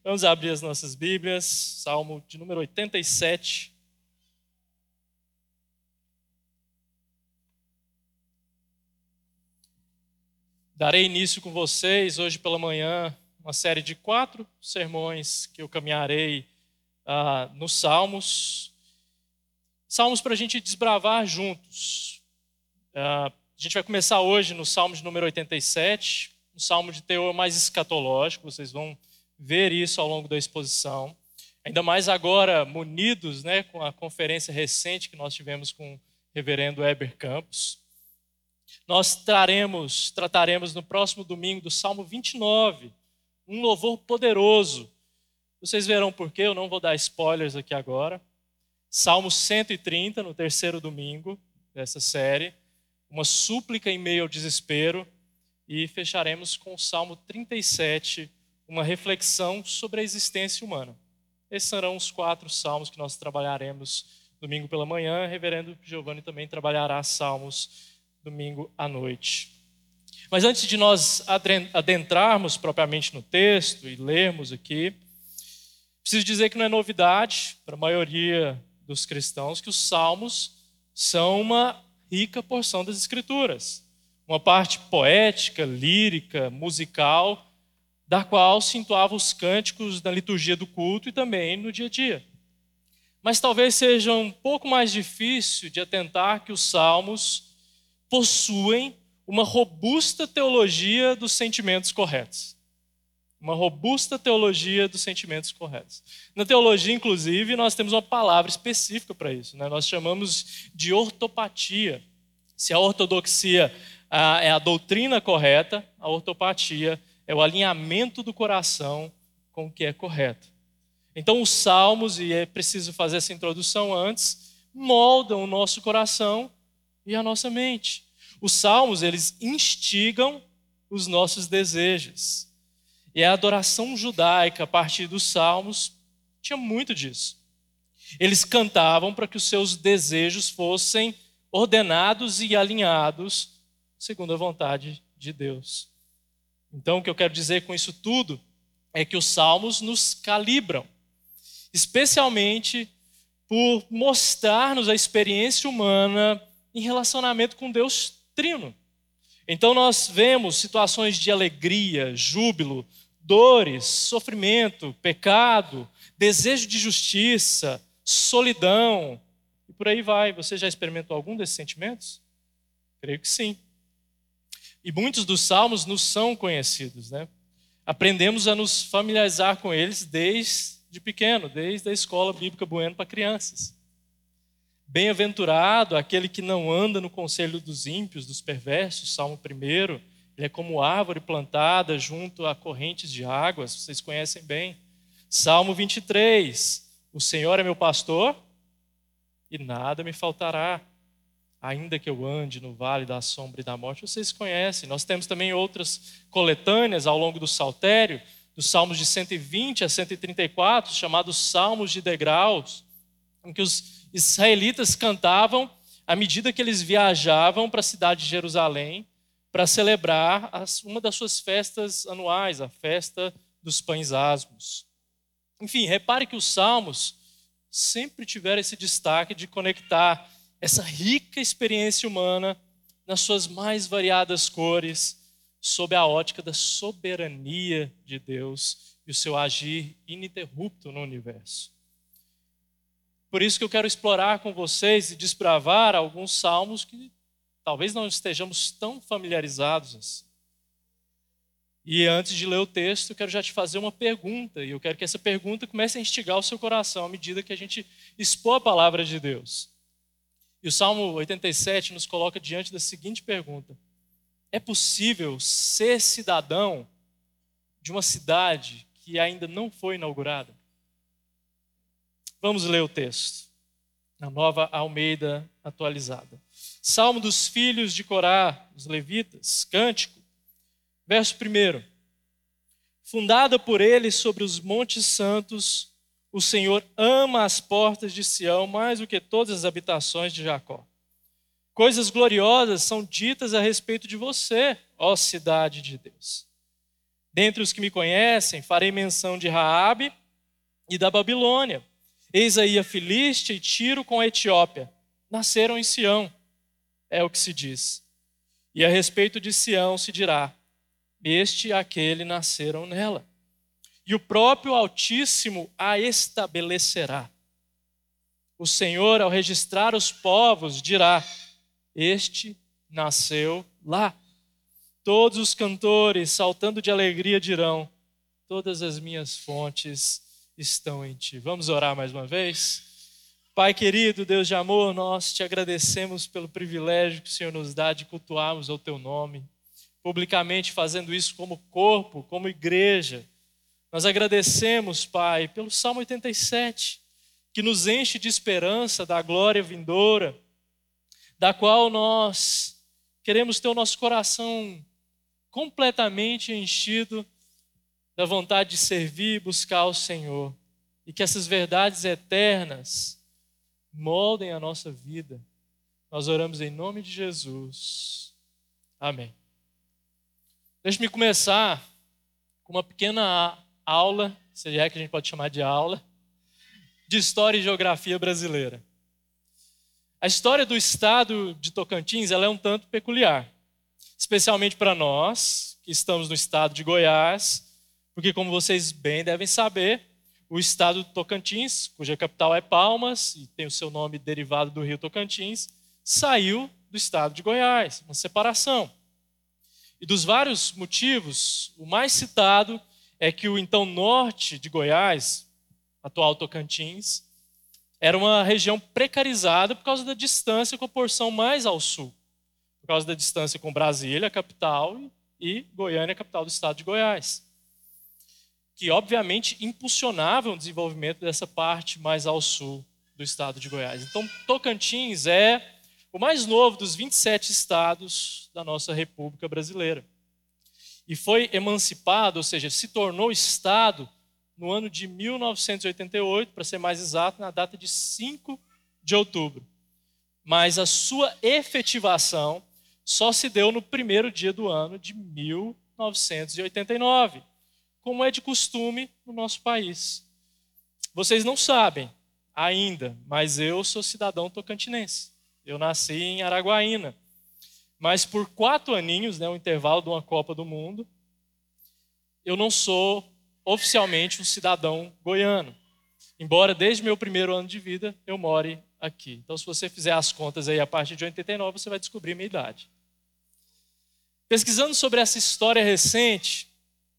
Vamos abrir as nossas Bíblias, Salmo de número 87. Darei início com vocês hoje pela manhã uma série de quatro sermões que eu caminharei ah, nos Salmos. Salmos para a gente desbravar juntos. Ah, a gente vai começar hoje no Salmo de número 87, um salmo de teor mais escatológico, vocês vão ver isso ao longo da exposição. Ainda mais agora, munidos né, com a conferência recente que nós tivemos com o reverendo Eber Campos. Nós traremos, trataremos no próximo domingo do Salmo 29, um louvor poderoso. Vocês verão por quê, eu não vou dar spoilers aqui agora. Salmo 130, no terceiro domingo dessa série, uma súplica em meio ao desespero. E fecharemos com o Salmo 37, uma reflexão sobre a existência humana. Esses serão os quatro salmos que nós trabalharemos domingo pela manhã. Reverendo Giovanni também trabalhará salmos domingo à noite. Mas antes de nós adentrarmos propriamente no texto e lermos aqui, preciso dizer que não é novidade para a maioria dos cristãos que os salmos são uma rica porção das escrituras. Uma parte poética, lírica, musical da qual se os cânticos na liturgia do culto e também no dia a dia. Mas talvez seja um pouco mais difícil de atentar que os salmos possuem uma robusta teologia dos sentimentos corretos. Uma robusta teologia dos sentimentos corretos. Na teologia, inclusive, nós temos uma palavra específica para isso. Né? Nós chamamos de ortopatia. Se a ortodoxia é a doutrina correta, a ortopatia é o alinhamento do coração com o que é correto. Então, os salmos, e é preciso fazer essa introdução antes, moldam o nosso coração e a nossa mente. Os salmos, eles instigam os nossos desejos. E a adoração judaica, a partir dos salmos, tinha muito disso. Eles cantavam para que os seus desejos fossem ordenados e alinhados segundo a vontade de Deus. Então, o que eu quero dizer com isso tudo é que os salmos nos calibram, especialmente por mostrar-nos a experiência humana em relacionamento com Deus Trino. Então, nós vemos situações de alegria, júbilo, dores, sofrimento, pecado, desejo de justiça, solidão, e por aí vai. Você já experimentou algum desses sentimentos? Creio que sim. E muitos dos salmos nos são conhecidos, né? Aprendemos a nos familiarizar com eles desde pequeno, desde a escola bíblica Bueno para crianças. Bem-aventurado aquele que não anda no conselho dos ímpios, dos perversos, Salmo 1. Ele é como árvore plantada junto a correntes de águas, vocês conhecem bem. Salmo 23. O Senhor é meu pastor e nada me faltará ainda que eu ande no vale da sombra e da morte, vocês conhecem. Nós temos também outras coletâneas ao longo do saltério, dos salmos de 120 a 134, chamados salmos de degraus, em que os israelitas cantavam à medida que eles viajavam para a cidade de Jerusalém para celebrar uma das suas festas anuais, a festa dos pães asmos. Enfim, repare que os salmos sempre tiveram esse destaque de conectar essa rica experiência humana nas suas mais variadas cores, sob a ótica da soberania de Deus e o seu agir ininterrupto no universo. Por isso que eu quero explorar com vocês e desbravar alguns salmos que talvez não estejamos tão familiarizados assim. E antes de ler o texto, eu quero já te fazer uma pergunta, e eu quero que essa pergunta comece a instigar o seu coração à medida que a gente expor a palavra de Deus. E o Salmo 87 nos coloca diante da seguinte pergunta: É possível ser cidadão de uma cidade que ainda não foi inaugurada? Vamos ler o texto, na nova Almeida atualizada. Salmo dos filhos de Corá, os levitas, cântico, verso 1. Fundada por eles sobre os montes santos, o Senhor ama as portas de Sião mais do que todas as habitações de Jacó. Coisas gloriosas são ditas a respeito de você, ó cidade de Deus. Dentre os que me conhecem, farei menção de Raabe e da Babilônia. Eis aí a Filístia e Tiro com a Etiópia. Nasceram em Sião, é o que se diz. E a respeito de Sião se dirá: Este e aquele nasceram nela. E o próprio Altíssimo a estabelecerá. O Senhor, ao registrar os povos, dirá: Este nasceu lá. Todos os cantores, saltando de alegria, dirão: Todas as minhas fontes estão em ti. Vamos orar mais uma vez? Pai querido, Deus de amor, nós te agradecemos pelo privilégio que o Senhor nos dá de cultuarmos o teu nome, publicamente fazendo isso como corpo, como igreja. Nós agradecemos, Pai, pelo Salmo 87, que nos enche de esperança da glória vindoura, da qual nós queremos ter o nosso coração completamente enchido da vontade de servir e buscar o Senhor. E que essas verdades eternas moldem a nossa vida. Nós oramos em nome de Jesus. Amém. Deixe-me começar com uma pequena aula, se é que a gente pode chamar de aula, de história e geografia brasileira. A história do estado de Tocantins ela é um tanto peculiar especialmente para nós que estamos no estado de Goiás, porque, como vocês bem devem saber, o estado do Tocantins, cuja capital é Palmas e tem o seu nome derivado do rio Tocantins, saiu do estado de Goiás, uma separação. E dos vários motivos, o mais citado é que o então norte de Goiás, atual Tocantins, era uma região precarizada por causa da distância com a porção mais ao sul por causa da distância com Brasília, a capital, e Goiânia, a capital do estado de Goiás. Que, obviamente, impulsionavam o desenvolvimento dessa parte mais ao sul do estado de Goiás. Então, Tocantins é o mais novo dos 27 estados da nossa República Brasileira. E foi emancipado, ou seja, se tornou estado no ano de 1988, para ser mais exato, na data de 5 de outubro. Mas a sua efetivação só se deu no primeiro dia do ano de 1989, como é de costume no nosso país. Vocês não sabem ainda, mas eu sou cidadão tocantinense. Eu nasci em Araguaína. Mas por quatro aninhos, né, o intervalo de uma Copa do Mundo, eu não sou oficialmente um cidadão goiano. Embora desde meu primeiro ano de vida eu more aqui. Então, se você fizer as contas aí a partir de 89, você vai descobrir minha idade. Pesquisando sobre essa história recente,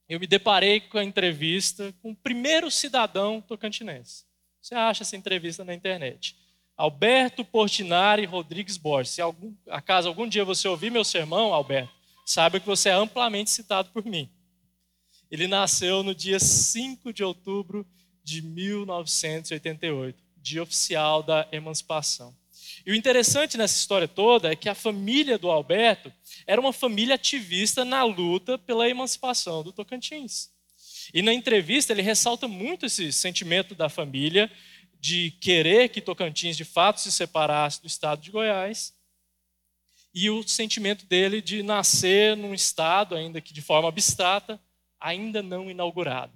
eu me deparei com a entrevista com o primeiro cidadão tocantinense. Você acha essa entrevista na internet? Alberto Portinari Rodrigues Borges. Se algum, acaso algum dia você ouvir meu sermão, Alberto, saiba que você é amplamente citado por mim. Ele nasceu no dia 5 de outubro de 1988 dia oficial da emancipação. E o interessante nessa história toda é que a família do Alberto era uma família ativista na luta pela emancipação do Tocantins. E na entrevista ele ressalta muito esse sentimento da família de querer que Tocantins de fato se separasse do estado de Goiás e o sentimento dele de nascer num estado, ainda que de forma abstrata, ainda não inaugurado,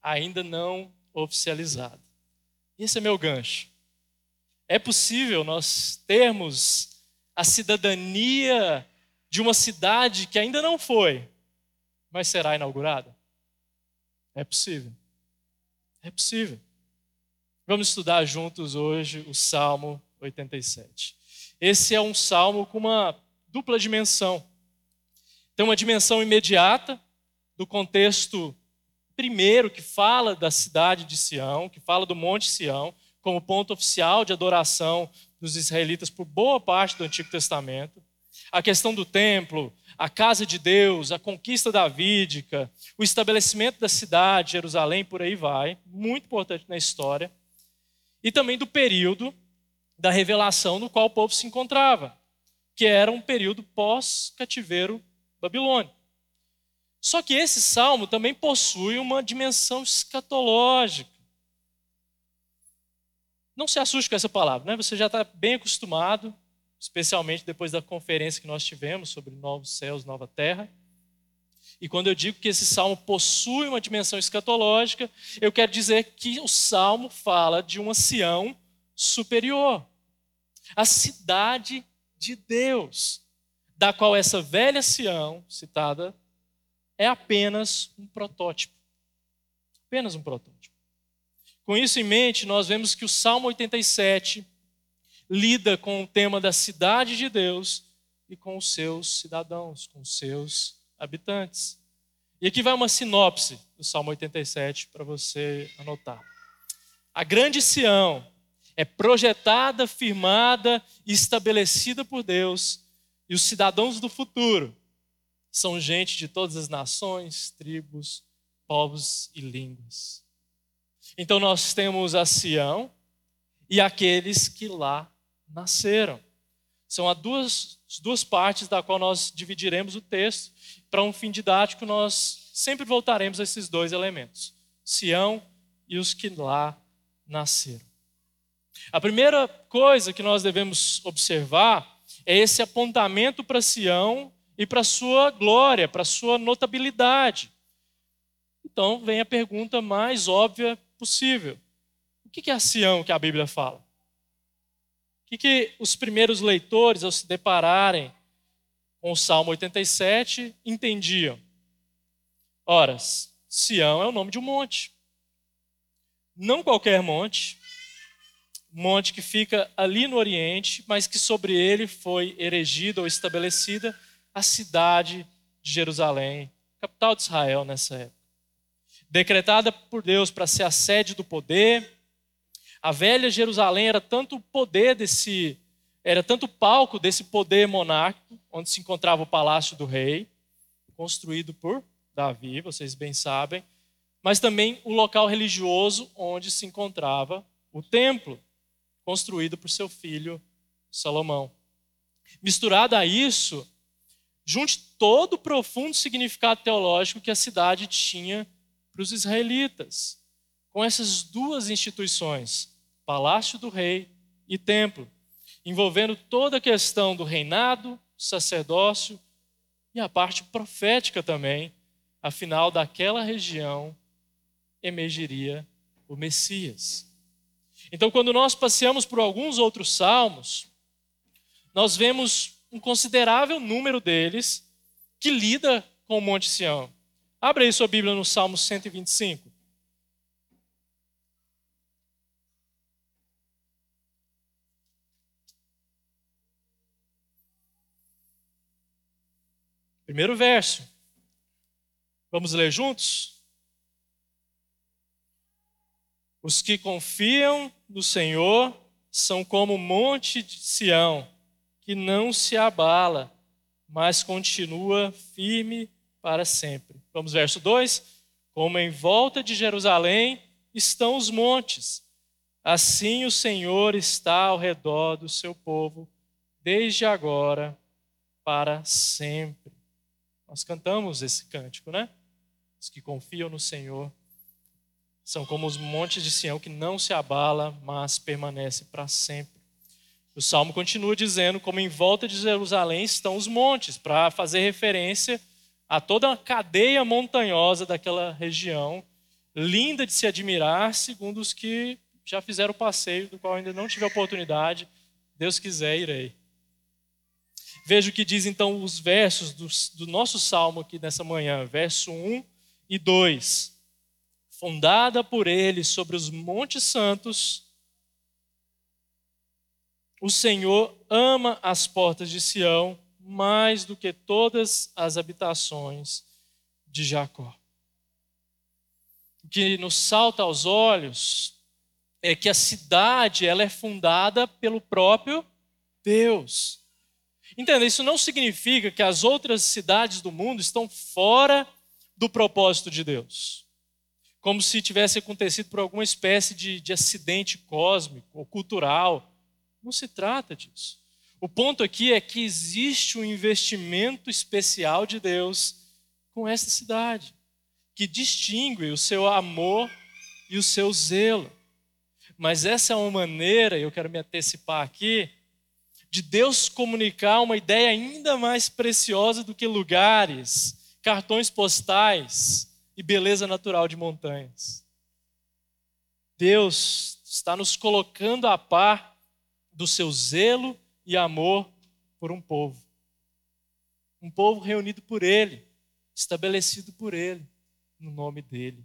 ainda não oficializado. Esse é meu gancho. É possível nós termos a cidadania de uma cidade que ainda não foi, mas será inaugurada? É possível. É possível. Vamos estudar juntos hoje o Salmo 87. Esse é um salmo com uma dupla dimensão. Tem uma dimensão imediata do contexto primeiro que fala da cidade de Sião, que fala do Monte Sião, como ponto oficial de adoração dos israelitas por boa parte do Antigo Testamento. A questão do templo, a casa de Deus, a conquista davídica, o estabelecimento da cidade, Jerusalém, por aí vai, muito importante na história. E também do período da revelação no qual o povo se encontrava, que era um período pós-cativeiro babilônico. Só que esse salmo também possui uma dimensão escatológica. Não se assuste com essa palavra, né? você já está bem acostumado, especialmente depois da conferência que nós tivemos sobre novos céus, nova terra. E quando eu digo que esse salmo possui uma dimensão escatológica, eu quero dizer que o salmo fala de uma Sião superior, a cidade de Deus, da qual essa velha Sião, citada, é apenas um protótipo. Apenas um protótipo. Com isso em mente, nós vemos que o Salmo 87 lida com o tema da cidade de Deus e com os seus cidadãos, com os seus habitantes. E aqui vai uma sinopse do Salmo 87 para você anotar. A grande Sião é projetada, firmada e estabelecida por Deus, e os cidadãos do futuro são gente de todas as nações, tribos, povos e línguas. Então nós temos a Sião e aqueles que lá nasceram. São as duas, as duas partes da qual nós dividiremos o texto. Para um fim didático, nós sempre voltaremos a esses dois elementos: Sião e os que lá nasceram. A primeira coisa que nós devemos observar é esse apontamento para Sião e para sua glória, para sua notabilidade. Então vem a pergunta mais óbvia possível: o que é a Sião que a Bíblia fala? Que, que os primeiros leitores, ao se depararem com o Salmo 87, entendiam? Ora, Sião é o nome de um monte. Não qualquer monte, monte que fica ali no Oriente, mas que sobre ele foi erigida ou estabelecida a cidade de Jerusalém, capital de Israel nessa época. Decretada por Deus para ser a sede do poder, a velha Jerusalém era tanto o poder desse, era tanto palco desse poder monárquico, onde se encontrava o palácio do rei, construído por Davi, vocês bem sabem, mas também o local religioso onde se encontrava o templo, construído por seu filho Salomão. Misturado a isso, junte todo o profundo significado teológico que a cidade tinha para os israelitas, com essas duas instituições, palácio do rei e templo, envolvendo toda a questão do reinado, sacerdócio e a parte profética também, afinal daquela região emergiria o Messias. Então, quando nós passeamos por alguns outros salmos, nós vemos um considerável número deles que lida com o Monte Sião. Abra aí sua Bíblia no Salmo 125. Primeiro verso. Vamos ler juntos? Os que confiam no Senhor são como o monte de Sião que não se abala, mas continua firme para sempre. Vamos verso 2? Como em volta de Jerusalém estão os montes, assim o Senhor está ao redor do seu povo, desde agora para sempre. Nós cantamos esse cântico, né? Os que confiam no Senhor são como os montes de Sião que não se abala, mas permanece para sempre. O salmo continua dizendo como em volta de Jerusalém estão os montes, para fazer referência a toda a cadeia montanhosa daquela região, linda de se admirar, segundo os que já fizeram o passeio, do qual ainda não tive a oportunidade. Deus quiser, irei. Veja o que diz então os versos do, do nosso salmo aqui nessa manhã, verso 1 e 2. Fundada por ele sobre os montes santos, o Senhor ama as portas de Sião mais do que todas as habitações de Jacó. O que nos salta aos olhos é que a cidade ela é fundada pelo próprio Deus. Entenda, isso não significa que as outras cidades do mundo estão fora do propósito de Deus. Como se tivesse acontecido por alguma espécie de, de acidente cósmico ou cultural não se trata disso. O ponto aqui é que existe um investimento especial de Deus com essa cidade, que distingue o seu amor e o seu zelo. Mas essa é uma maneira, eu quero me antecipar aqui, de Deus comunicar uma ideia ainda mais preciosa do que lugares, cartões postais e beleza natural de montanhas. Deus está nos colocando a par do seu zelo e amor por um povo. Um povo reunido por Ele, estabelecido por Ele, no nome dEle.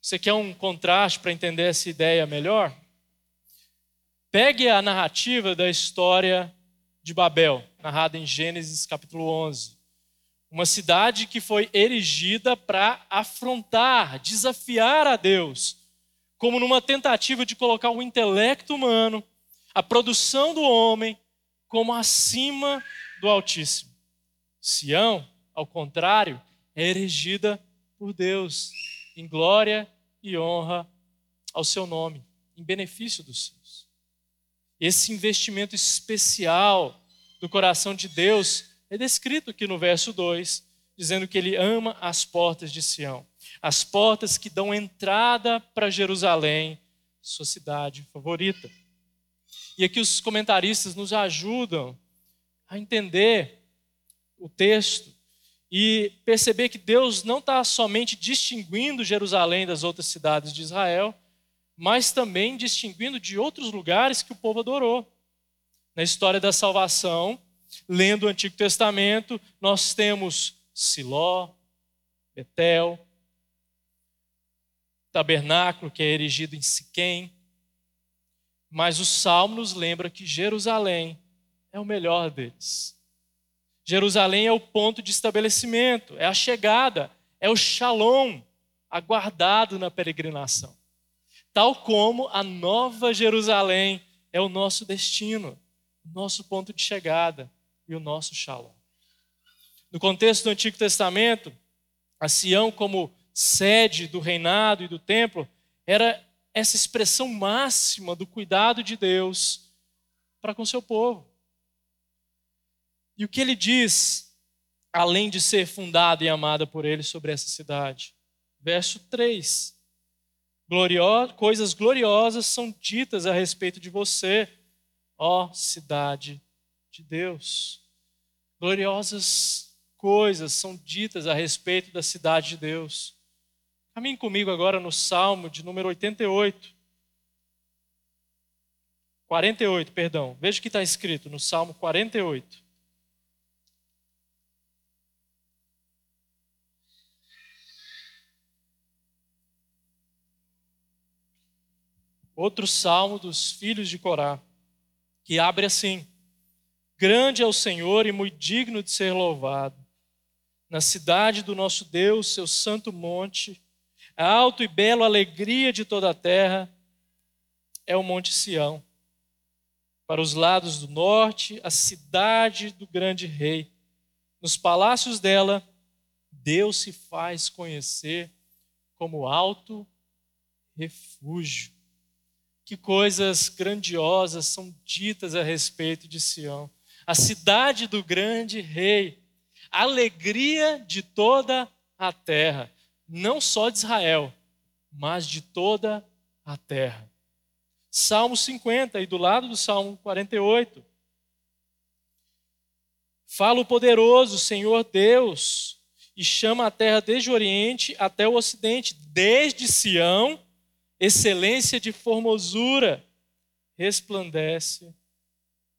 Você quer um contraste para entender essa ideia melhor? Pegue a narrativa da história de Babel, narrada em Gênesis capítulo 11. Uma cidade que foi erigida para afrontar, desafiar a Deus, como numa tentativa de colocar o intelecto humano, a produção do homem, como acima do Altíssimo. Sião, ao contrário, é erigida por Deus em glória e honra ao seu nome, em benefício dos seus. Esse investimento especial do coração de Deus é descrito aqui no verso 2, dizendo que ele ama as portas de Sião, as portas que dão entrada para Jerusalém, sua cidade favorita. E aqui os comentaristas nos ajudam a entender o texto e perceber que Deus não está somente distinguindo Jerusalém das outras cidades de Israel, mas também distinguindo de outros lugares que o povo adorou. Na história da salvação, lendo o Antigo Testamento, nós temos Siló, Betel, tabernáculo que é erigido em Siquém, mas o Salmo nos lembra que Jerusalém é o melhor deles. Jerusalém é o ponto de estabelecimento, é a chegada, é o shalom aguardado na peregrinação. Tal como a nova Jerusalém é o nosso destino, o nosso ponto de chegada e o nosso shalom. No contexto do Antigo Testamento, a Sião, como sede do reinado e do templo, era essa expressão máxima do cuidado de Deus para com seu povo. E o que ele diz, além de ser fundada e amada por ele sobre essa cidade? Verso 3. Coisas gloriosas são ditas a respeito de você, ó cidade de Deus. Gloriosas coisas são ditas a respeito da cidade de Deus. Caminhe comigo agora no Salmo de número 88. 48, perdão. Veja o que está escrito no Salmo 48. Outro salmo dos filhos de Corá, que abre assim: Grande é o Senhor e muito digno de ser louvado. Na cidade do nosso Deus, seu santo monte, a alto e belo alegria de toda a terra é o Monte Sião. Para os lados do norte, a cidade do grande rei. Nos palácios dela, Deus se faz conhecer como alto refúgio. Que coisas grandiosas são ditas a respeito de Sião. A cidade do grande rei, a alegria de toda a terra, não só de Israel, mas de toda a terra. Salmo 50, e do lado do Salmo 48. Fala o poderoso Senhor Deus, e chama a terra desde o Oriente até o Ocidente, desde Sião excelência de formosura, resplandece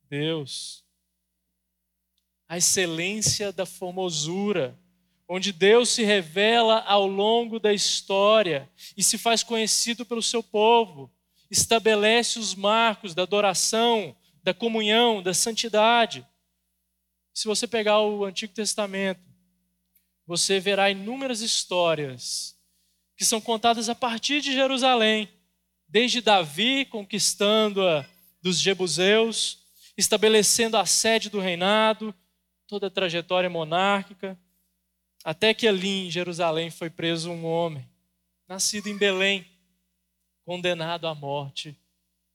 Deus. A excelência da formosura, onde Deus se revela ao longo da história e se faz conhecido pelo seu povo, estabelece os marcos da adoração, da comunhão, da santidade. Se você pegar o Antigo Testamento, você verá inúmeras histórias que são contadas a partir de Jerusalém, desde Davi conquistando-a dos Jebuseus, estabelecendo a sede do reinado, toda a trajetória monárquica, até que ali em Jerusalém foi preso um homem, nascido em Belém, condenado à morte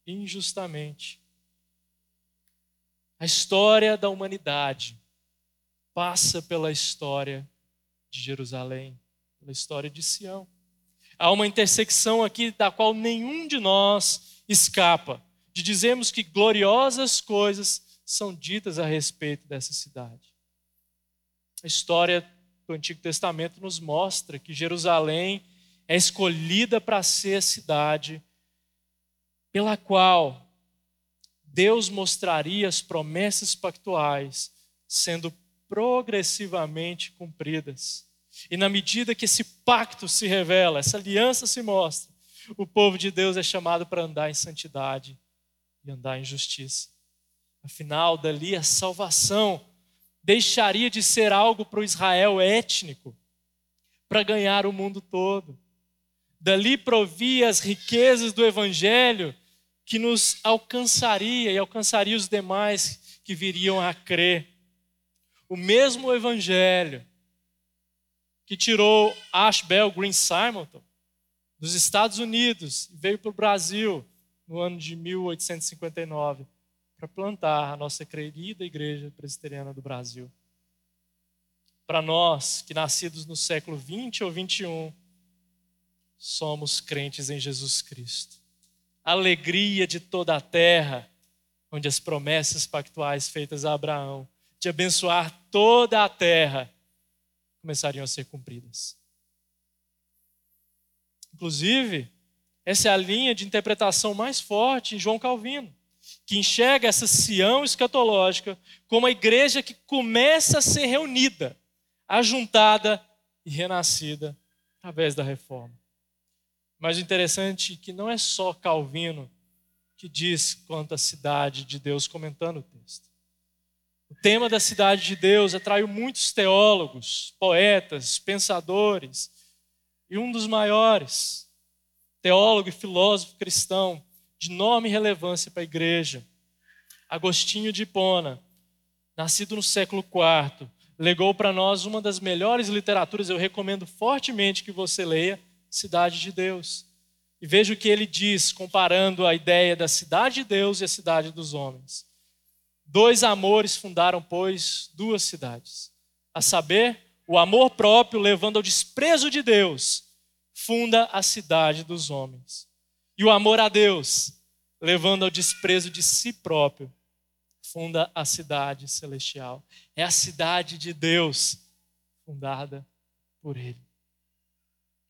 injustamente. A história da humanidade passa pela história de Jerusalém, pela história de Sião. Há uma intersecção aqui da qual nenhum de nós escapa, de dizermos que gloriosas coisas são ditas a respeito dessa cidade. A história do Antigo Testamento nos mostra que Jerusalém é escolhida para ser a cidade pela qual Deus mostraria as promessas pactuais sendo progressivamente cumpridas. E na medida que esse pacto se revela, essa aliança se mostra, o povo de Deus é chamado para andar em santidade e andar em justiça. Afinal, dali a salvação deixaria de ser algo para o Israel étnico, para ganhar o mundo todo. Dali provia as riquezas do Evangelho que nos alcançaria e alcançaria os demais que viriam a crer. O mesmo Evangelho que tirou Ashbel Green Simonton dos Estados Unidos e veio para o Brasil no ano de 1859 para plantar a nossa querida Igreja Presbiteriana do Brasil. Para nós, que nascidos no século 20 ou 21, somos crentes em Jesus Cristo. alegria de toda a terra, onde as promessas pactuais feitas a Abraão de abençoar toda a terra começariam a ser cumpridas. Inclusive, essa é a linha de interpretação mais forte em João Calvino que enxerga essa Sião escatológica como a igreja que começa a ser reunida, ajuntada e renascida através da reforma. Mas o interessante é que não é só Calvino que diz quanto à cidade de Deus comentando o texto. O tema da cidade de Deus atraiu muitos teólogos, poetas, pensadores, e um dos maiores, teólogo e filósofo cristão, de enorme relevância para a igreja. Agostinho de Hipona, nascido no século IV, legou para nós uma das melhores literaturas, eu recomendo fortemente que você leia, Cidade de Deus. E veja o que ele diz, comparando a ideia da cidade de Deus e a cidade dos homens. Dois amores fundaram, pois, duas cidades. A saber, o amor próprio, levando ao desprezo de Deus, funda a cidade dos homens e o amor a Deus, levando ao desprezo de si próprio, funda a cidade celestial. É a cidade de Deus, fundada por Ele.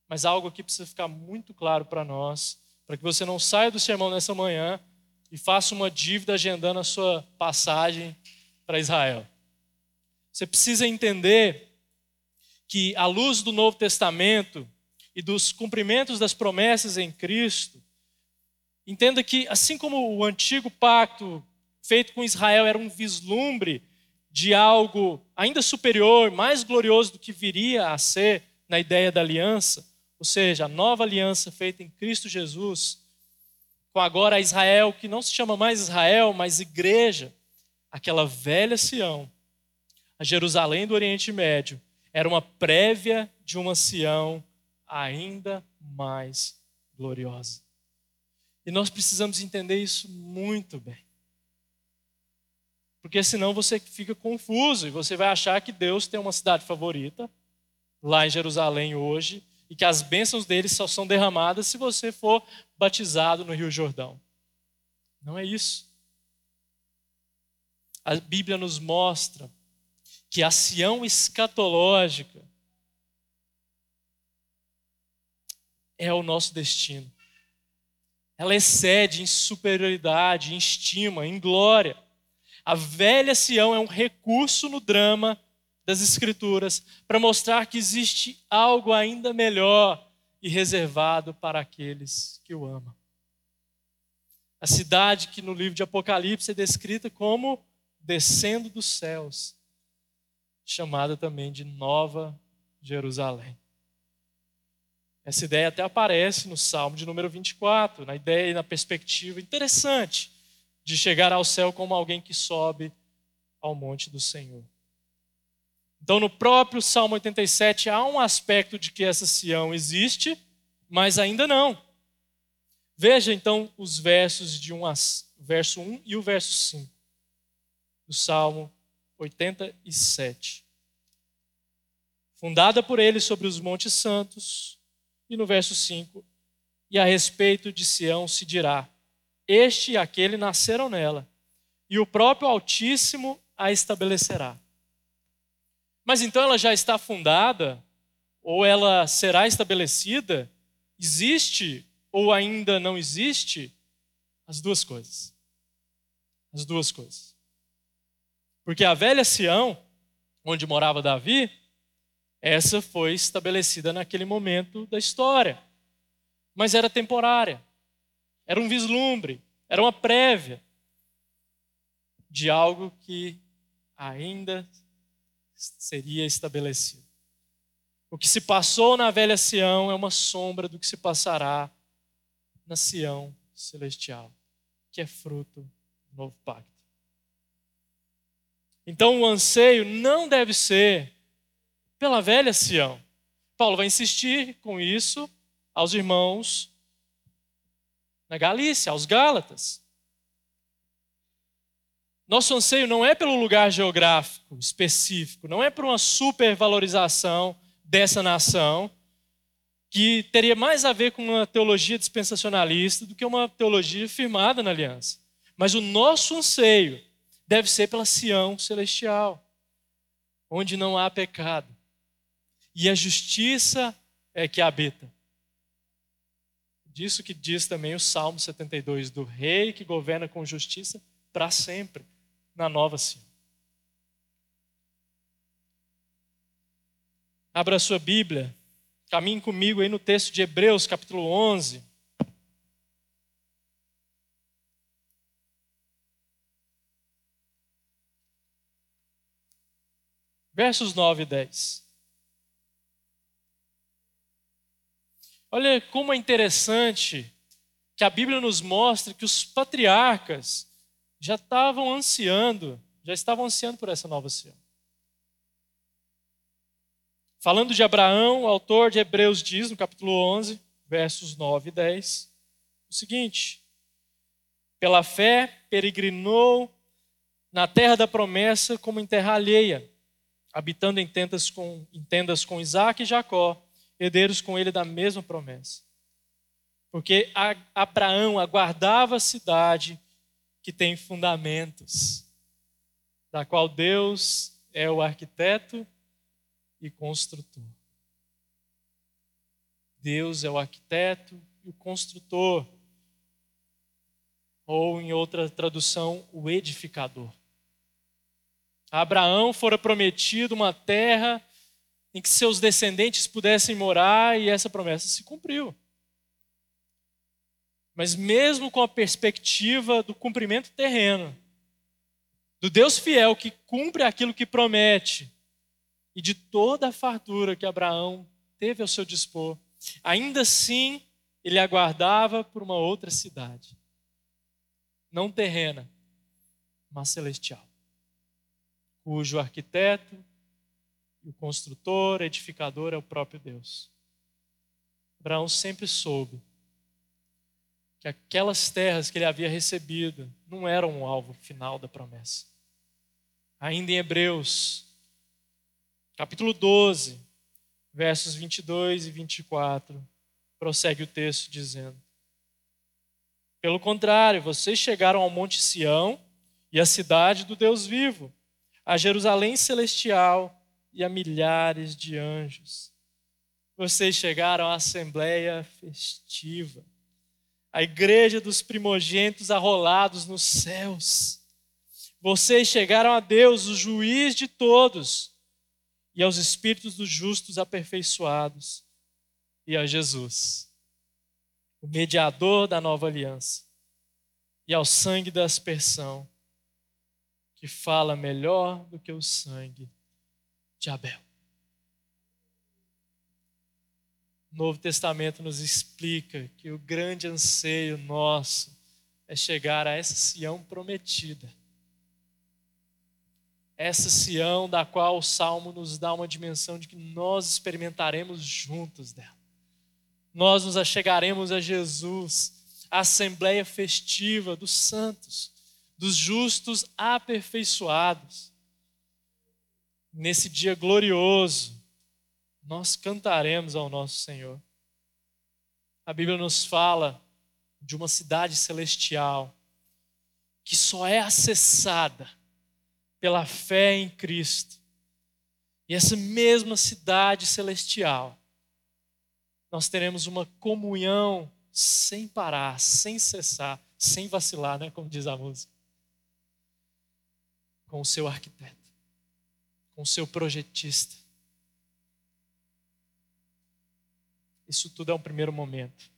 Mas algo aqui precisa ficar muito claro para nós, para que você não saia do sermão nessa manhã e faça uma dívida agendando a sua passagem para Israel. Você precisa entender que, à luz do Novo Testamento e dos cumprimentos das promessas em Cristo, Entenda que, assim como o antigo pacto feito com Israel era um vislumbre de algo ainda superior, mais glorioso do que viria a ser na ideia da aliança, ou seja, a nova aliança feita em Cristo Jesus, com agora Israel, que não se chama mais Israel, mas igreja, aquela velha Sião, a Jerusalém do Oriente Médio, era uma prévia de uma Sião ainda mais gloriosa. E nós precisamos entender isso muito bem. Porque senão você fica confuso e você vai achar que Deus tem uma cidade favorita lá em Jerusalém hoje e que as bênçãos dele só são derramadas se você for batizado no Rio Jordão. Não é isso. A Bíblia nos mostra que a Sião escatológica é o nosso destino ela excede em superioridade, em estima, em glória. A velha Sião é um recurso no drama das Escrituras para mostrar que existe algo ainda melhor e reservado para aqueles que o amam. A cidade que no livro de Apocalipse é descrita como descendo dos céus, chamada também de Nova Jerusalém. Essa ideia até aparece no Salmo de número 24, na ideia e na perspectiva interessante de chegar ao céu como alguém que sobe ao monte do Senhor. Então, no próprio Salmo 87, há um aspecto de que essa Sião existe, mas ainda não. Veja então os versos de um, verso 1 e o verso 5 do Salmo 87. Fundada por ele sobre os montes santos, e no verso 5, e a respeito de Sião se dirá: Este e aquele nasceram nela, e o próprio Altíssimo a estabelecerá. Mas então ela já está fundada? Ou ela será estabelecida? Existe ou ainda não existe? As duas coisas. As duas coisas. Porque a velha Sião, onde morava Davi, essa foi estabelecida naquele momento da história. Mas era temporária. Era um vislumbre, era uma prévia de algo que ainda seria estabelecido. O que se passou na velha Sião é uma sombra do que se passará na Sião celestial, que é fruto do novo pacto. Então o anseio não deve ser pela velha Sião. Paulo vai insistir com isso aos irmãos na Galícia, aos Gálatas. Nosso anseio não é pelo lugar geográfico específico, não é por uma supervalorização dessa nação, que teria mais a ver com uma teologia dispensacionalista do que uma teologia firmada na aliança. Mas o nosso anseio deve ser pela Sião celestial, onde não há pecado. E a justiça é que habita. Disso que diz também o Salmo 72, do rei que governa com justiça para sempre na nova Sião. Abra a sua Bíblia, caminhe comigo aí no texto de Hebreus, capítulo 11. Versos 9 e 10. Olha como é interessante que a Bíblia nos mostra que os patriarcas já estavam ansiando, já estavam ansiando por essa nova Sião. Falando de Abraão, o autor de Hebreus diz no capítulo 11, versos 9 e 10, o seguinte: Pela fé peregrinou na terra da promessa como em terra alheia, habitando em tendas com, em tendas com Isaac e Jacó, herdeiros com ele da mesma promessa. Porque Abraão aguardava a cidade que tem fundamentos, da qual Deus é o arquiteto e construtor. Deus é o arquiteto e o construtor. Ou, em outra tradução, o edificador. A Abraão fora prometido uma terra em que seus descendentes pudessem morar e essa promessa se cumpriu. Mas mesmo com a perspectiva do cumprimento terreno, do Deus fiel que cumpre aquilo que promete, e de toda a fartura que Abraão teve ao seu dispor, ainda assim ele aguardava por uma outra cidade, não terrena, mas celestial, cujo arquiteto o construtor, edificador é o próprio Deus. Abraão sempre soube que aquelas terras que ele havia recebido não eram o alvo final da promessa. Ainda em Hebreus, capítulo 12, versos 22 e 24, prossegue o texto dizendo: Pelo contrário, vocês chegaram ao Monte Sião e à cidade do Deus vivo, a Jerusalém celestial e a milhares de anjos. Vocês chegaram à assembleia festiva a igreja dos primogênitos arrolados nos céus. Vocês chegaram a Deus, o juiz de todos, e aos espíritos dos justos aperfeiçoados, e a Jesus, o mediador da nova aliança, e ao sangue da aspersão, que fala melhor do que o sangue de Abel. O Novo Testamento nos explica que o grande anseio nosso é chegar a essa Sião prometida. Essa Sião da qual o Salmo nos dá uma dimensão de que nós experimentaremos juntos dela. Nós nos achegaremos a Jesus, a assembleia festiva dos santos, dos justos aperfeiçoados. Nesse dia glorioso, nós cantaremos ao nosso Senhor. A Bíblia nos fala de uma cidade celestial que só é acessada pela fé em Cristo E essa mesma cidade celestial, nós teremos uma comunhão sem parar, sem cessar, sem vacilar, né, como diz a música, com o seu arquiteto, com o seu projetista. Isso tudo é um primeiro momento.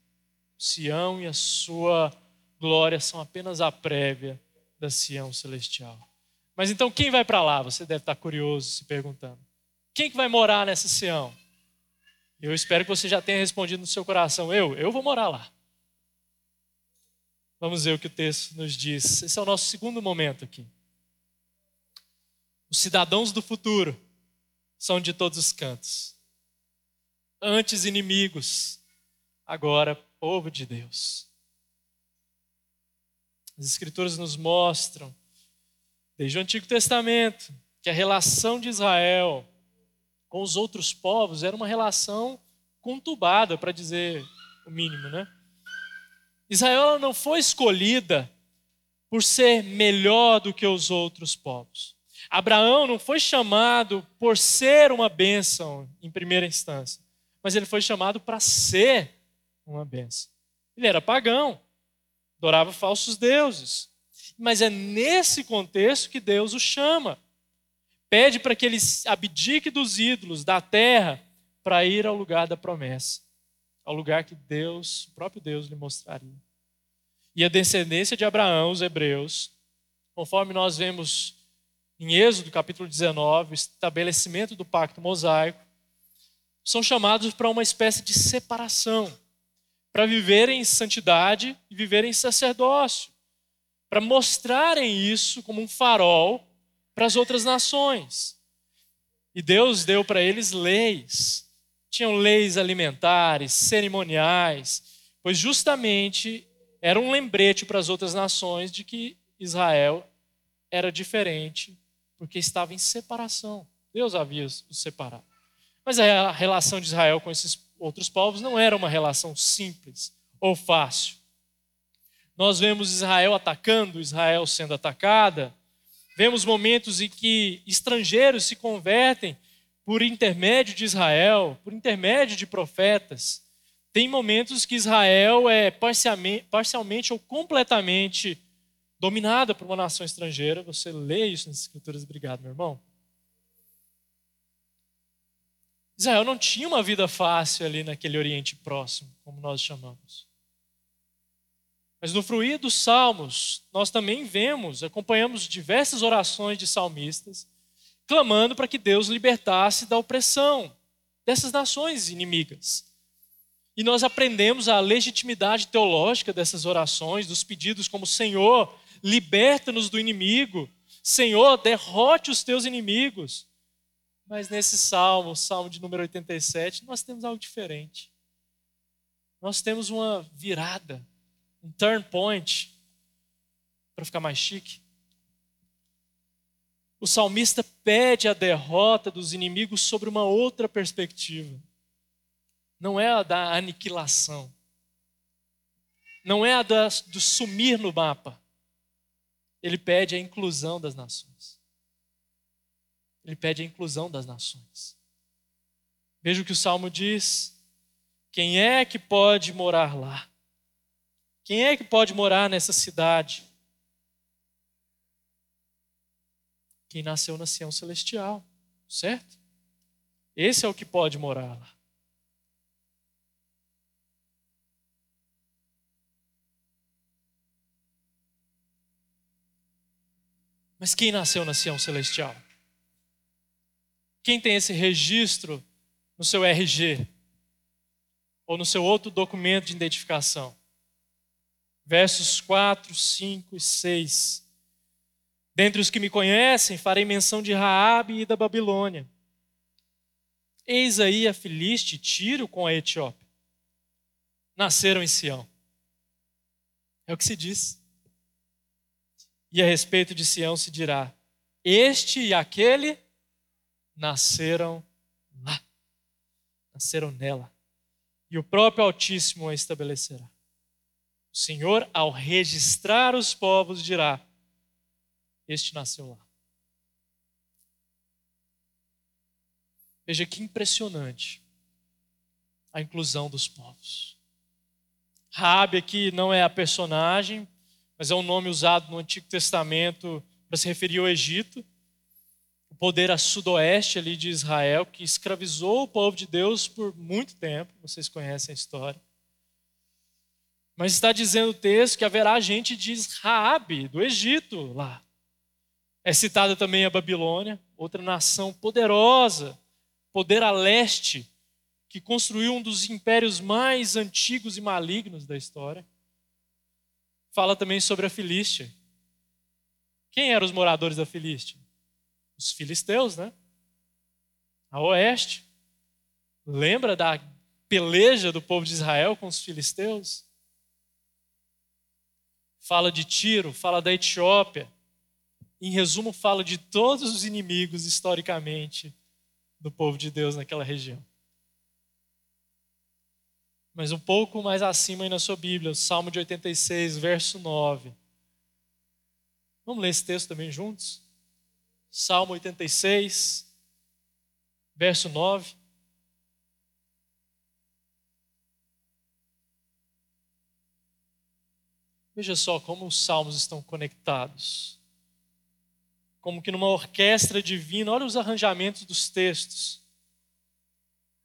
Sião e a sua glória são apenas a prévia da Sião celestial. Mas então quem vai para lá? Você deve estar curioso se perguntando. Quem que vai morar nessa Sião? Eu espero que você já tenha respondido no seu coração. Eu, eu vou morar lá. Vamos ver o que o texto nos diz. Esse é o nosso segundo momento aqui. Os cidadãos do futuro são de todos os cantos. Antes inimigos, agora povo de Deus. As Escrituras nos mostram, desde o Antigo Testamento, que a relação de Israel com os outros povos era uma relação conturbada, para dizer o mínimo, né? Israel não foi escolhida por ser melhor do que os outros povos. Abraão não foi chamado por ser uma bênção em primeira instância, mas ele foi chamado para ser uma bênção. Ele era pagão, adorava falsos deuses. Mas é nesse contexto que Deus o chama pede para que ele abdique dos ídolos, da terra, para ir ao lugar da promessa, ao lugar que Deus, o próprio Deus, lhe mostraria. E a descendência de Abraão, os hebreus, conforme nós vemos em Êxodo capítulo 19, o estabelecimento do pacto mosaico, são chamados para uma espécie de separação, para viverem em santidade e viverem em sacerdócio, para mostrarem isso como um farol para as outras nações. E Deus deu para eles leis. Tinham leis alimentares, cerimoniais, pois justamente era um lembrete para as outras nações de que Israel era diferente, porque estava em separação. Deus havia os separado. Mas a relação de Israel com esses outros povos não era uma relação simples ou fácil. Nós vemos Israel atacando, Israel sendo atacada, Vemos momentos em que estrangeiros se convertem por intermédio de Israel, por intermédio de profetas. Tem momentos que Israel é parcialmente, ou completamente dominada por uma nação estrangeira. Você lê isso nas Escrituras, obrigado, meu irmão. Israel não tinha uma vida fácil ali naquele Oriente Próximo, como nós chamamos. Mas no fruir dos salmos, nós também vemos, acompanhamos diversas orações de salmistas, clamando para que Deus libertasse da opressão dessas nações inimigas. E nós aprendemos a legitimidade teológica dessas orações, dos pedidos como: Senhor, liberta-nos do inimigo, Senhor, derrote os teus inimigos. Mas nesse salmo, o salmo de número 87, nós temos algo diferente. Nós temos uma virada um turn point, para ficar mais chique. O salmista pede a derrota dos inimigos sobre uma outra perspectiva. Não é a da aniquilação. Não é a da, do sumir no mapa. Ele pede a inclusão das nações. Ele pede a inclusão das nações. Veja o que o salmo diz: quem é que pode morar lá? Quem é que pode morar nessa cidade? Quem nasceu na Sião Celestial, certo? Esse é o que pode morar lá. Mas quem nasceu na Sião Celestial? Quem tem esse registro no seu RG? Ou no seu outro documento de identificação? versos 4, 5 e 6. Dentre os que me conhecem, farei menção de Raabe e da Babilônia. Eis aí a Filiste, Tiro com a Etiópia. Nasceram em Sião. É o que se diz. E a respeito de Sião se dirá: Este e aquele nasceram lá. Nasceram nela. E o próprio Altíssimo a estabelecerá. O Senhor, ao registrar os povos, dirá: Este nasceu lá. Veja que impressionante a inclusão dos povos. Raabe aqui não é a personagem, mas é um nome usado no Antigo Testamento para se referir ao Egito, poder a sudoeste ali de Israel que escravizou o povo de Deus por muito tempo, vocês conhecem a história. Mas está dizendo o texto que haverá gente de Raabe, do Egito, lá. É citada também a Babilônia, outra nação poderosa, poder a leste, que construiu um dos impérios mais antigos e malignos da história. Fala também sobre a Filístia. Quem eram os moradores da Filístia? Os filisteus, né? A oeste. Lembra da peleja do povo de Israel com os filisteus? Fala de Tiro, fala da Etiópia em resumo, fala de todos os inimigos historicamente do povo de Deus naquela região. Mas um pouco mais acima aí na sua Bíblia, o Salmo de 86, verso 9. Vamos ler esse texto também juntos? Salmo 86, verso 9. Veja só como os salmos estão conectados como que numa orquestra divina. Olha os arranjamentos dos textos.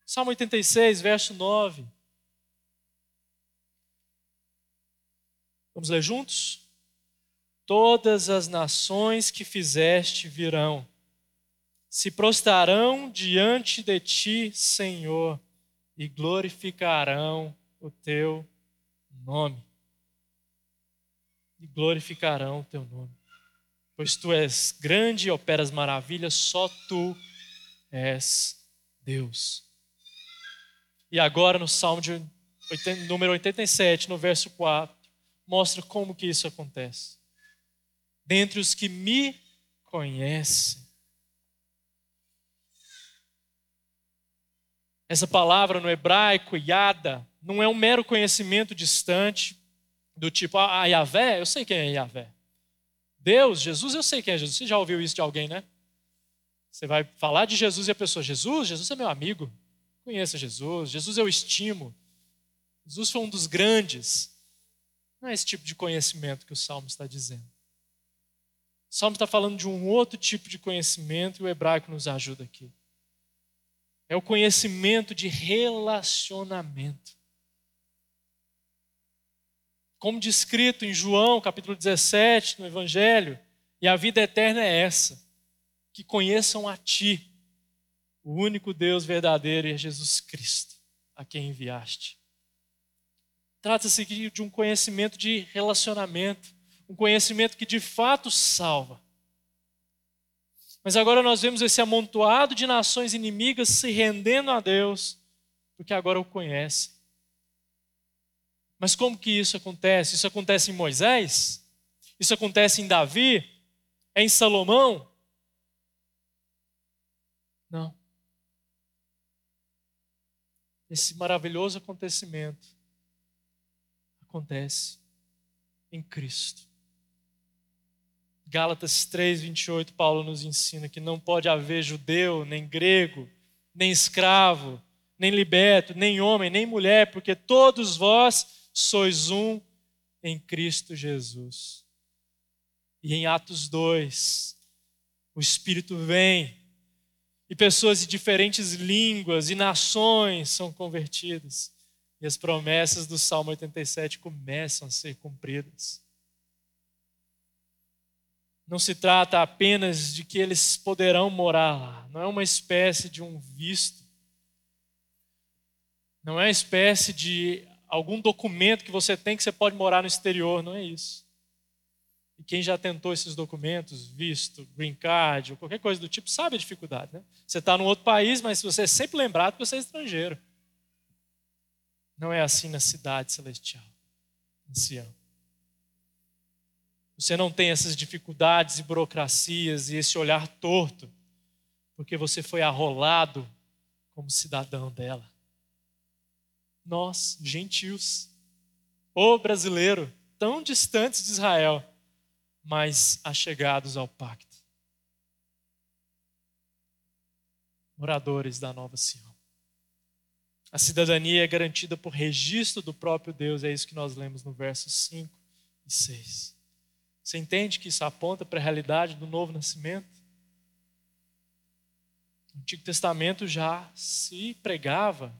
Salmo 86, verso 9. Vamos ler juntos? Todas as nações que fizeste virão, se prostrarão diante de ti, Senhor, e glorificarão o teu nome. E glorificarão o teu nome pois tu és grande e operas maravilhas, só tu és Deus. E agora no Salmo de número 87, no verso 4, mostra como que isso acontece. Dentre os que me conhecem. Essa palavra no hebraico, yada, não é um mero conhecimento distante, do tipo, ah, Yahvé, eu sei quem é Yahvé. Deus, Jesus, eu sei quem é Jesus. Você já ouviu isso de alguém, né? Você vai falar de Jesus e a pessoa, Jesus, Jesus é meu amigo. Conheça Jesus, Jesus eu estimo. Jesus foi um dos grandes. Não é esse tipo de conhecimento que o Salmo está dizendo. O Salmo está falando de um outro tipo de conhecimento e o hebraico nos ajuda aqui. É o conhecimento de relacionamento como descrito em João, capítulo 17, no Evangelho, e a vida eterna é essa: que conheçam a Ti, o único Deus verdadeiro e é Jesus Cristo, a quem enviaste. Trata-se de um conhecimento de relacionamento, um conhecimento que de fato salva. Mas agora nós vemos esse amontoado de nações inimigas se rendendo a Deus, porque agora o conhecem. Mas como que isso acontece? Isso acontece em Moisés? Isso acontece em Davi? É em Salomão? Não. Esse maravilhoso acontecimento acontece em Cristo. Gálatas 3, 28, Paulo nos ensina que não pode haver judeu, nem grego, nem escravo, nem liberto, nem homem, nem mulher, porque todos vós sois um em Cristo Jesus. E em Atos 2, o Espírito vem e pessoas de diferentes línguas e nações são convertidas. E as promessas do Salmo 87 começam a ser cumpridas. Não se trata apenas de que eles poderão morar lá, não é uma espécie de um visto, não é uma espécie de algum documento que você tem que você pode morar no exterior, não é isso. E quem já tentou esses documentos, visto, green card, ou qualquer coisa do tipo, sabe a dificuldade. Né? Você está num outro país, mas você é sempre lembrado que você é estrangeiro. Não é assim na cidade celestial, ancião. Você não tem essas dificuldades e burocracias e esse olhar torto, porque você foi arrolado como cidadão dela nós, gentios, o brasileiro, tão distantes de Israel, mas achegados ao pacto. moradores da nova Sião. A cidadania é garantida por registro do próprio Deus, é isso que nós lemos no versos 5 e 6. Você entende que isso aponta para a realidade do novo nascimento? No Antigo Testamento já se pregava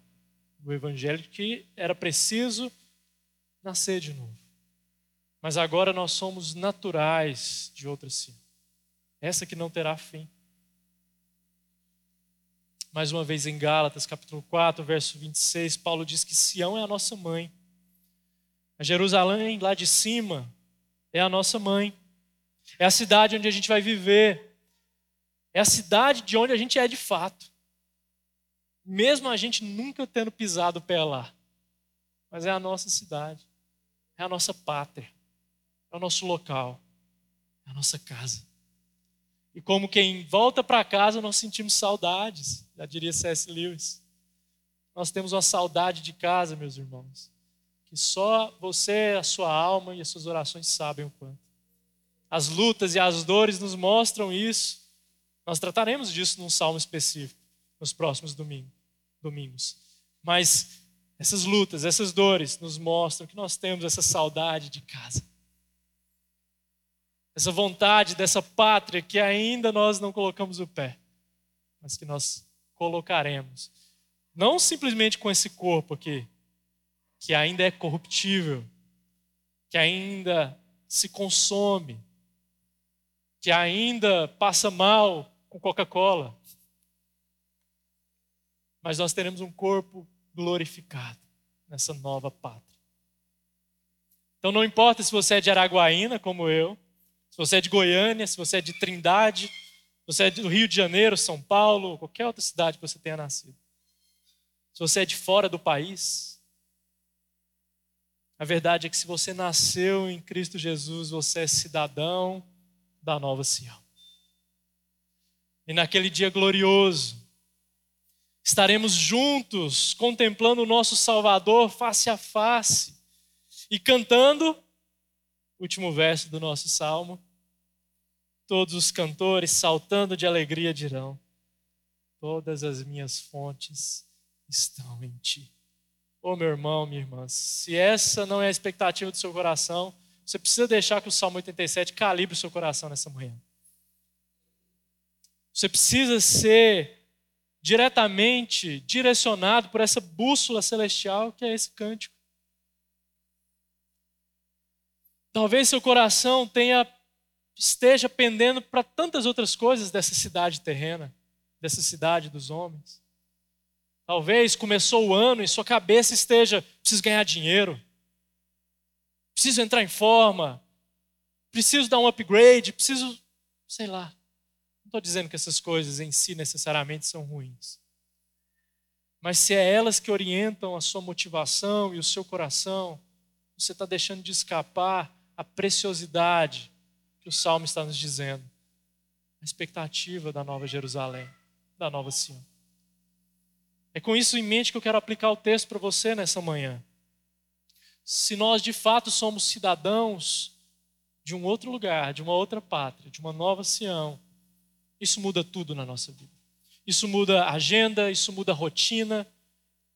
o evangelho que era preciso nascer de novo. Mas agora nós somos naturais de outra Sião. Essa que não terá fim mais uma vez em Gálatas, capítulo 4, verso 26, Paulo diz que Sião é a nossa mãe. A Jerusalém lá de cima é a nossa mãe. É a cidade onde a gente vai viver. É a cidade de onde a gente é de fato. Mesmo a gente nunca tendo pisado o pé lá. Mas é a nossa cidade. É a nossa pátria. É o nosso local. É a nossa casa. E como quem volta para casa, nós sentimos saudades já diria C.S. Lewis. Nós temos uma saudade de casa, meus irmãos, que só você, a sua alma e as suas orações sabem o quanto. As lutas e as dores nos mostram isso. Nós trataremos disso num salmo específico nos próximos domingos. Mas essas lutas, essas dores nos mostram que nós temos essa saudade de casa. Essa vontade dessa pátria que ainda nós não colocamos o pé, mas que nós colocaremos. Não simplesmente com esse corpo aqui, que ainda é corruptível, que ainda se consome, que ainda passa mal com Coca-Cola. Mas nós teremos um corpo glorificado nessa nova pátria. Então não importa se você é de Araguaína, como eu, se você é de Goiânia, se você é de Trindade, você é do Rio de Janeiro, São Paulo, qualquer outra cidade que você tenha nascido. Se você é de fora do país, a verdade é que se você nasceu em Cristo Jesus, você é cidadão da nova Sião. E naquele dia glorioso, estaremos juntos contemplando o nosso Salvador face a face e cantando último verso do nosso salmo Todos os cantores, saltando de alegria, dirão: Todas as minhas fontes estão em ti. Ô oh, meu irmão, minha irmã, se essa não é a expectativa do seu coração, você precisa deixar que o Salmo 87 calibre o seu coração nessa manhã. Você precisa ser diretamente direcionado por essa bússola celestial que é esse cântico. Talvez seu coração tenha esteja pendendo para tantas outras coisas dessa cidade terrena, dessa cidade dos homens. Talvez começou o ano e sua cabeça esteja: preciso ganhar dinheiro, preciso entrar em forma, preciso dar um upgrade, preciso, sei lá. Não estou dizendo que essas coisas em si necessariamente são ruins. Mas se é elas que orientam a sua motivação e o seu coração, você está deixando de escapar a preciosidade que o Salmo está nos dizendo. A expectativa da nova Jerusalém, da nova Sião. É com isso em mente que eu quero aplicar o texto para você nessa manhã. Se nós de fato somos cidadãos de um outro lugar, de uma outra pátria, de uma nova Sião, isso muda tudo na nossa vida. Isso muda agenda, isso muda rotina,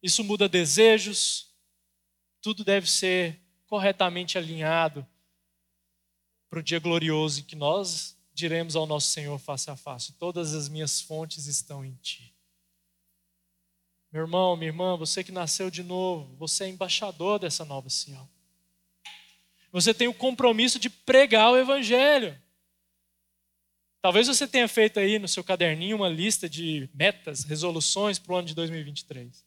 isso muda desejos. Tudo deve ser corretamente alinhado para o dia glorioso em que nós diremos ao nosso Senhor face a face: Todas as minhas fontes estão em Ti. Meu irmão, minha irmã, você que nasceu de novo, você é embaixador dessa nova Sião. Você tem o compromisso de pregar o Evangelho. Talvez você tenha feito aí no seu caderninho uma lista de metas, resoluções para o ano de 2023.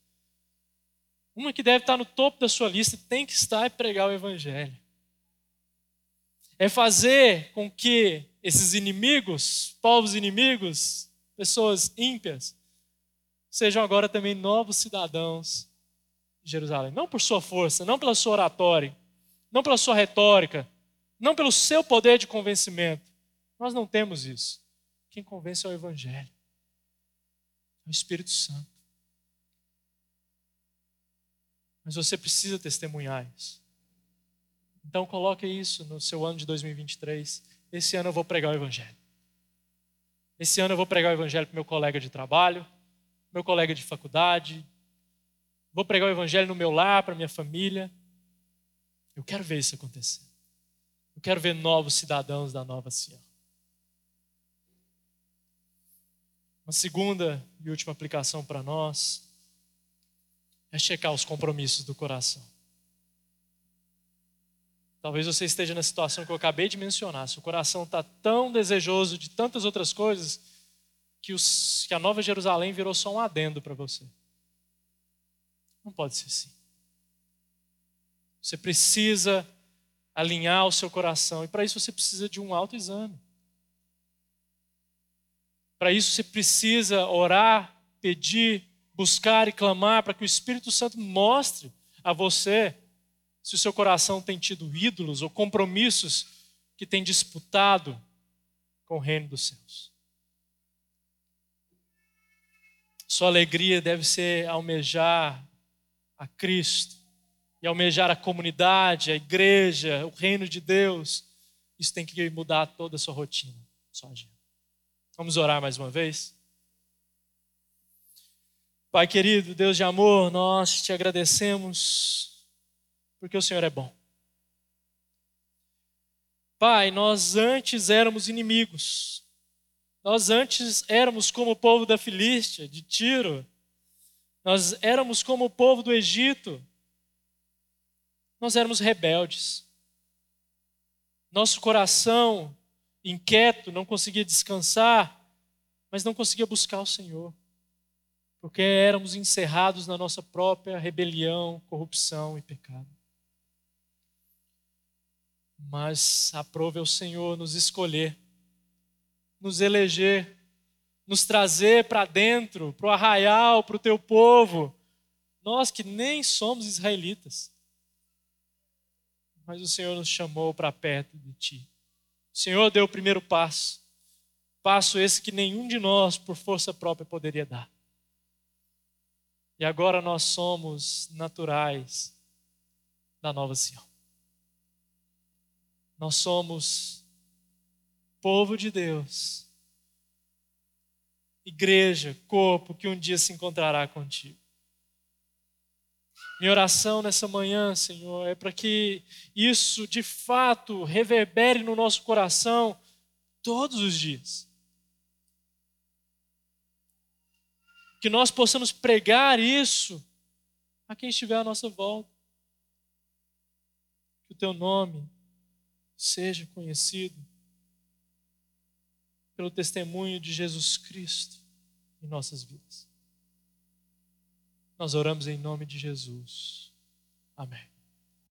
Uma que deve estar no topo da sua lista tem que estar é pregar o Evangelho é fazer com que esses inimigos, povos inimigos, pessoas ímpias, sejam agora também novos cidadãos de Jerusalém. Não por sua força, não pela sua oratória, não pela sua retórica, não pelo seu poder de convencimento. Nós não temos isso. Quem convence é o Evangelho, é o Espírito Santo. Mas você precisa testemunhar isso. Então coloque isso no seu ano de 2023. Esse ano eu vou pregar o evangelho. Esse ano eu vou pregar o evangelho para meu colega de trabalho. Meu colega de faculdade, vou pregar o evangelho no meu lar, para minha família. Eu quero ver isso acontecer. Eu quero ver novos cidadãos da nova Sião. Uma segunda e última aplicação para nós é checar os compromissos do coração. Talvez você esteja na situação que eu acabei de mencionar. Seu coração está tão desejoso de tantas outras coisas que, os, que a Nova Jerusalém virou só um adendo para você. Não pode ser assim. Você precisa alinhar o seu coração e para isso você precisa de um autoexame. Para isso você precisa orar, pedir, buscar e clamar para que o Espírito Santo mostre a você se o seu coração tem tido ídolos ou compromissos que tem disputado com o reino dos céus. Sua alegria deve ser almejar a Cristo e almejar a comunidade, a igreja, o reino de Deus. Isso tem que mudar toda a sua rotina, sua agenda. Vamos orar mais uma vez? Pai querido, Deus de amor, nós te agradecemos porque o Senhor é bom. Pai, nós antes éramos inimigos. Nós antes éramos como o povo da Filístia, de Tiro. Nós éramos como o povo do Egito. Nós éramos rebeldes. Nosso coração inquieto, não conseguia descansar, mas não conseguia buscar o Senhor, porque éramos encerrados na nossa própria rebelião, corrupção e pecado. Mas aprove ao Senhor nos escolher, nos eleger, nos trazer para dentro, para o arraial, para o teu povo, nós que nem somos israelitas. Mas o Senhor nos chamou para perto de ti. O Senhor deu o primeiro passo. Passo esse que nenhum de nós, por força própria, poderia dar. E agora nós somos naturais da nova Sião. Nós somos povo de Deus, igreja, corpo que um dia se encontrará contigo. Minha oração nessa manhã, Senhor, é para que isso de fato reverbere no nosso coração todos os dias. Que nós possamos pregar isso a quem estiver à nossa volta. Que o teu nome seja conhecido pelo testemunho de Jesus Cristo em nossas vidas. Nós oramos em nome de Jesus. Amém.